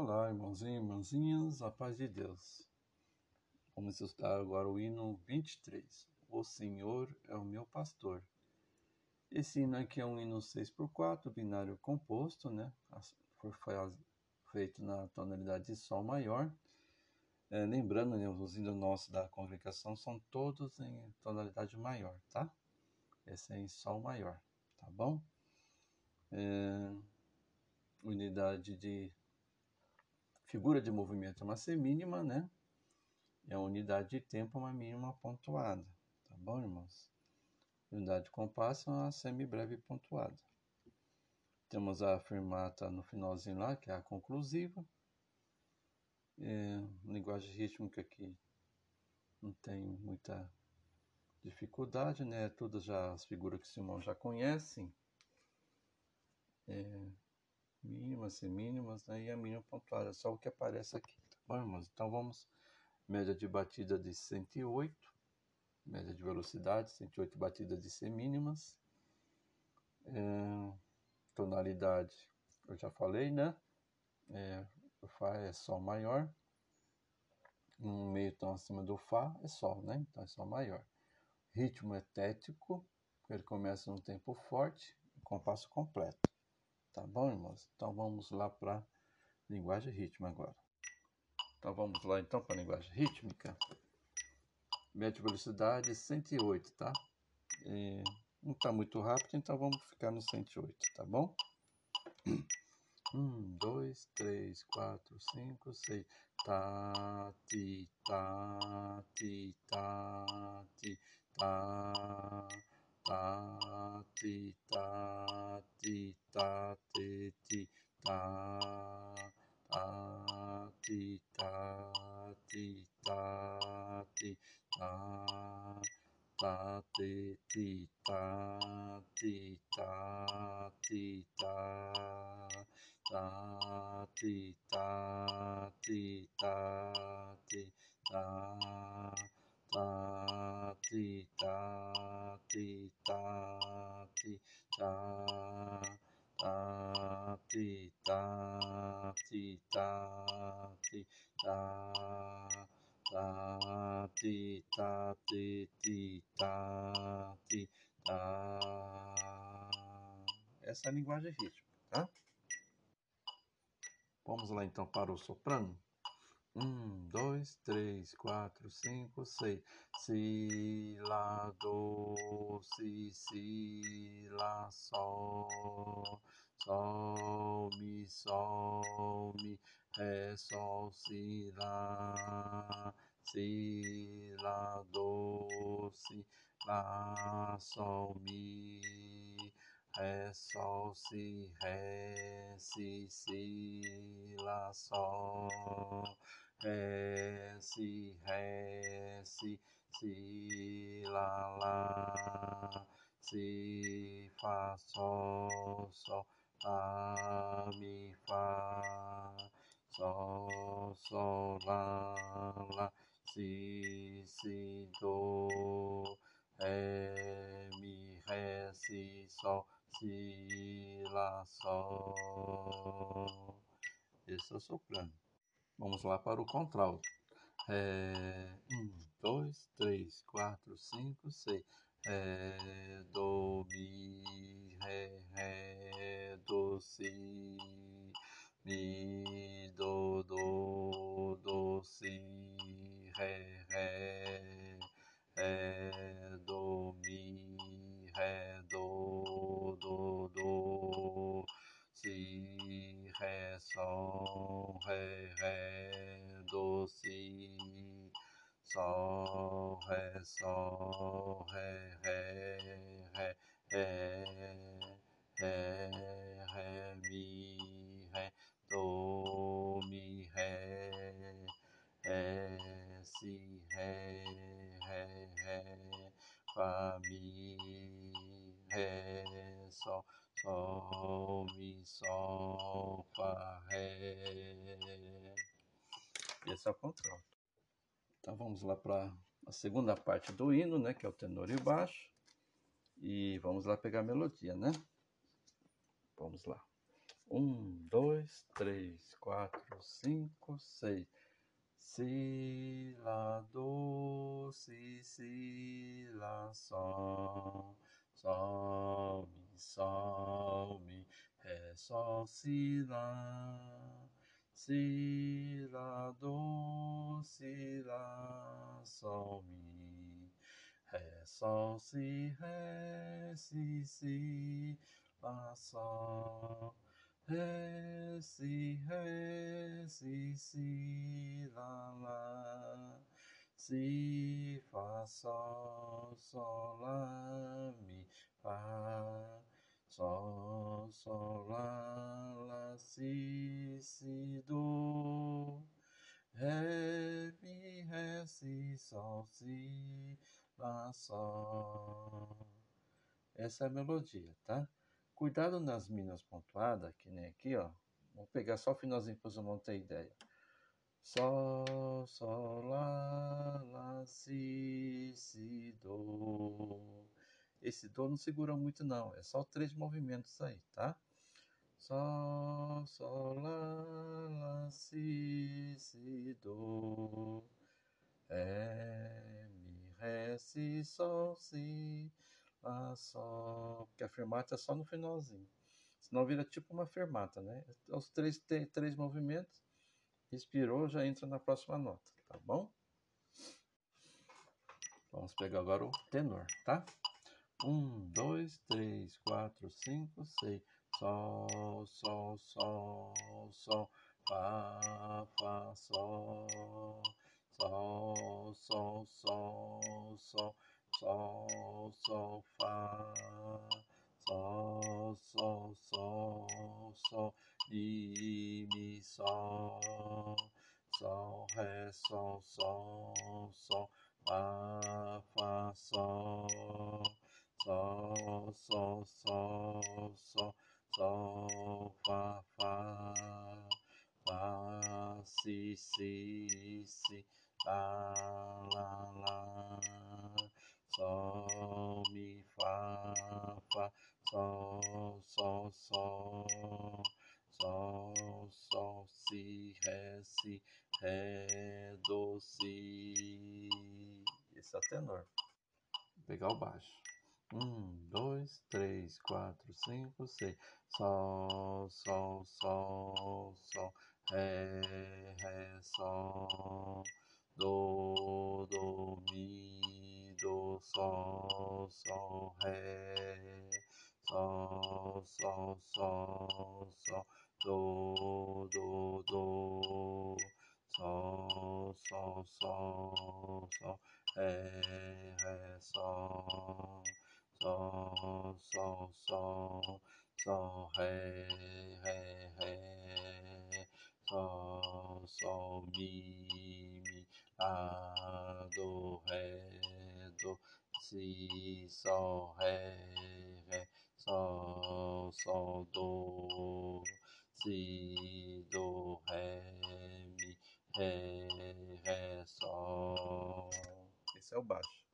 Olá, irmãozinhos e irmãzinhas, a paz de Deus. Vamos estudar agora o hino 23. O Senhor é o meu pastor. Esse hino aqui é um hino 6x4, binário composto, né? Foi feito na tonalidade de Sol maior. É, lembrando, né, os hinos nossos da congregação são todos em tonalidade maior, tá? Esse é em Sol maior, tá bom? É, unidade de Figura de movimento é uma semínima, né? E a unidade de tempo é uma mínima pontuada. Tá bom, irmãos? Unidade de compasso é uma semibreve pontuada. Temos a firmata no finalzinho lá, que é a conclusiva. É, linguagem rítmica aqui não tem muita dificuldade, né? Todas as figuras que Simão já conhecem. É, mínimas, semínimas, né? E a mínima pontuada, só o que aparece aqui, tá bom, irmãos? Então vamos, média de batida de 108, média de velocidade, 108 batidas de semínimas, é, tonalidade, eu já falei, né? É, Fá é Sol maior, um meio tom acima do Fá é Sol, né? Então é Sol maior. Ritmo é tético, ele começa num tempo forte, compasso completo. Tá bom, irmãos? Então vamos lá para linguagem rítmica agora. Então vamos lá então para linguagem rítmica. Média velocidade 108, tá? E não está muito rápido, então vamos ficar no 108, tá bom? 1, 2, 3, 4, 5, 6. Tá, ti, tá, ti, tá, ti, tá, tá, ti, tá, ti, ti, tá, ti, tá, ti, tá, tá, ti, tá, ti, tá, ti, tá, tá, ti, tá, ti, tá, ti, tá, tá, ti, tá, ti, tá, ti, tá, ti, tá, ti, ti, tá, ti, tá. Essa é a linguagem rítmica, tá? Vamos lá então para o soprano. Um, dois, três, quatro, cinco, seis. Si, lá, do, si, si, lá, sol, sol, si, lá, si, lá, do, si, lá, sol, mi, ré, sol, si, ré, si, si, lá, sol ré, si, ré, si, si, lá, lá, si, fá, sol, sol, lá, mi, fá, sol, sol, lá, lá, si, si, do, ré, mi, ré, si, sol, si, lá, sol. Esse é o soprano. Vamos lá para o contralto. Ré, um, dois, três, quatro, cinco, seis. Ré, do, mi, ré, ré, do, si, mi, do, do, do, si, ré, ré, ré, do, mi, ré, do, do, do, si, ré, sol, ré, ré, do, si, sol, ré, sol, ré, ré, ré, ré, ré, ré, mi, do, mi, ré, ré, si, ré, ré, ré, fá, mi, ré, sol, Sol, Mi, Sol, Fá, Ré. Esse é o contralto. Então vamos lá para a segunda parte do hino, né? Que é o tenor e baixo. E vamos lá pegar a melodia, né? Vamos lá. Um, dois, três, quatro. cinco, seis. Si, Lá, Do, Si, Si, Lá, Sol, Sol, Mi, Sol, Mi, Ré, Sol, Si, Lá. Si, Lá, Do, Si, Lá, Sol, Mi, Ré, Sol, Si, Ré, Si, Si, Lá, Sol. Ré, si, ré, si, si, lá, lá. Si, fá, sol, sol, lá, mi, fá. Sol, sol, lá, lá, si, si, do. Ré, mi, ré, si, sol, si, lá, sol. Essa é a melodia, tá? Cuidado nas minas pontuadas, que nem aqui, ó. Vamos pegar só o finalzinho para você não ter ideia. Sol, sol, lá, lá, si, si, do. Esse do não segura muito não, é só três movimentos aí, tá? Sol, sol, lá, lá, si, si, do. Ré, mi, ré, si, sol, si. Lá, Sol. Porque a fermata é só no finalzinho. Senão vira tipo uma fermata, né? Os três, três movimentos, expirou, já entra na próxima nota, tá bom? Vamos pegar agora o tenor, tá? Um, dois, três, quatro, cinco, seis. Sol, sol, sol, sol. Fá, fá, sol. Sol, sol, sol, sol sol, sol, fá, sol, sol, sol, sol, mi, mi, sol, sol, ré, sol, sol, sol, fá, fá, sol, sol, sol, sol, sol, sol, fá, fá, fá, si, si, si, lá, lá, lá sol, mi, fá, fá, sol, sol, sol, sol, sol, si, ré, si, ré, do, si. Esse é tenor. Vou pegar o baixo. Um, dois, três, quatro, cinco, seis. Sol, sol, sol, sol. Ré, ré, sol. Do, sol, sol, ré, sol, sol, sol, sol, do, do, do, sol, sol, sol, sol, ré, ré, sol, sol, sol, sol, sol, ré, ré, ré, sol, sol, mi, mi, lá, do, ré, do, si, sol, ré, ré, sol, sol, do, si, do, ré, mi, ré, ré, sol. Esse é o baixo.